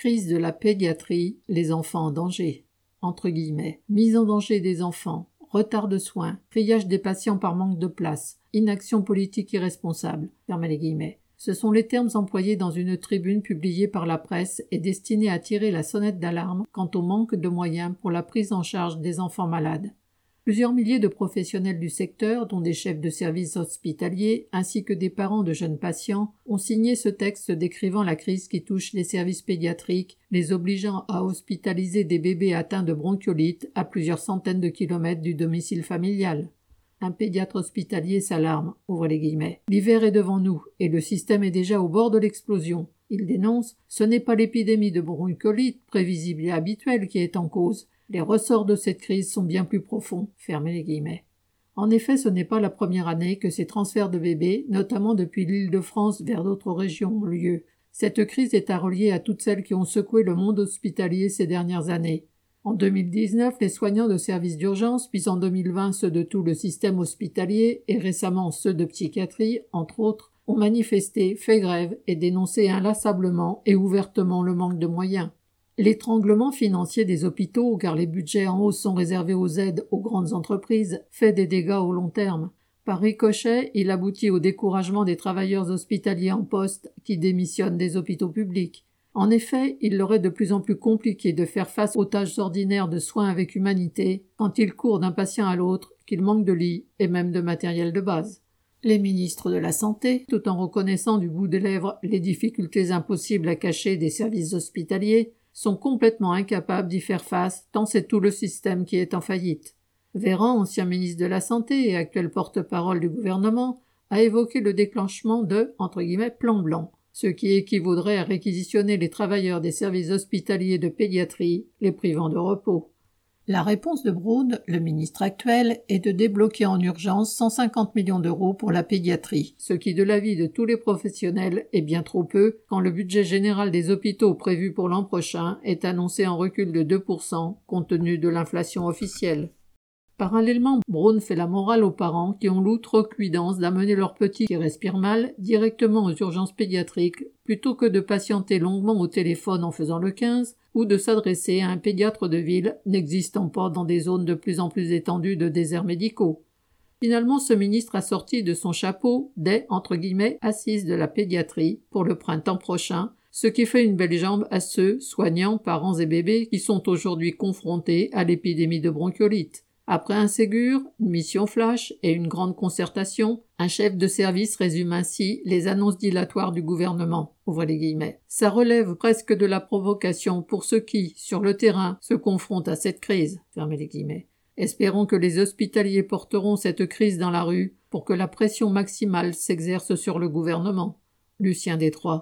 Crise de la pédiatrie, les enfants en danger. Mise en danger des enfants, retard de soins, triage des patients par manque de place, inaction politique irresponsable. Ce sont les termes employés dans une tribune publiée par la presse et destinée à tirer la sonnette d'alarme quant au manque de moyens pour la prise en charge des enfants malades. Plusieurs milliers de professionnels du secteur, dont des chefs de services hospitaliers ainsi que des parents de jeunes patients, ont signé ce texte décrivant la crise qui touche les services pédiatriques, les obligeant à hospitaliser des bébés atteints de bronchiolite à plusieurs centaines de kilomètres du domicile familial. Un pédiatre hospitalier s'alarme, ouvre les guillemets. L'hiver est devant nous, et le système est déjà au bord de l'explosion. Il dénonce Ce n'est pas l'épidémie de bronchiolite, prévisible et habituelle, qui est en cause. Les ressorts de cette crise sont bien plus profonds. Les guillemets. En effet, ce n'est pas la première année que ces transferts de bébés, notamment depuis l'île de France vers d'autres régions, ont lieu. Cette crise est à relier à toutes celles qui ont secoué le monde hospitalier ces dernières années. En 2019, les soignants de services d'urgence, puis en 2020 ceux de tout le système hospitalier et récemment ceux de psychiatrie, entre autres, ont manifesté, fait grève et dénoncé inlassablement et ouvertement le manque de moyens. L'étranglement financier des hôpitaux, car les budgets en hausse sont réservés aux aides aux grandes entreprises, fait des dégâts au long terme. Par ricochet, il aboutit au découragement des travailleurs hospitaliers en poste qui démissionnent des hôpitaux publics. En effet, il leur est de plus en plus compliqué de faire face aux tâches ordinaires de soins avec humanité quand ils courent d'un patient à l'autre, qu'ils manquent de lits et même de matériel de base. Les ministres de la Santé, tout en reconnaissant du bout des lèvres les difficultés impossibles à cacher des services hospitaliers, sont complètement incapables d'y faire face, tant c'est tout le système qui est en faillite. Véran, ancien ministre de la Santé et actuel porte-parole du gouvernement, a évoqué le déclenchement de entre guillemets plan blanc, ce qui équivaudrait à réquisitionner les travailleurs des services hospitaliers de pédiatrie, les privant de repos. La réponse de Brood, le ministre actuel, est de débloquer en urgence 150 millions d'euros pour la pédiatrie, ce qui, de l'avis de tous les professionnels, est bien trop peu quand le budget général des hôpitaux prévu pour l'an prochain est annoncé en recul de 2% compte tenu de l'inflation officielle. Parallèlement, Braun fait la morale aux parents qui ont l'outrecuidance d'amener leurs petits qui respirent mal directement aux urgences pédiatriques plutôt que de patienter longuement au téléphone en faisant le 15 ou de s'adresser à un pédiatre de ville n'existant pas dans des zones de plus en plus étendues de déserts médicaux. Finalement, ce ministre a sorti de son chapeau des assises de la pédiatrie pour le printemps prochain, ce qui fait une belle jambe à ceux, soignants, parents et bébés, qui sont aujourd'hui confrontés à l'épidémie de bronchiolite. Après un Ségur, une mission flash et une grande concertation, un chef de service résume ainsi les annonces dilatoires du gouvernement. les guillemets. Ça relève presque de la provocation pour ceux qui, sur le terrain, se confrontent à cette crise. Les guillemets. Espérons que les hospitaliers porteront cette crise dans la rue pour que la pression maximale s'exerce sur le gouvernement. Lucien Détroit.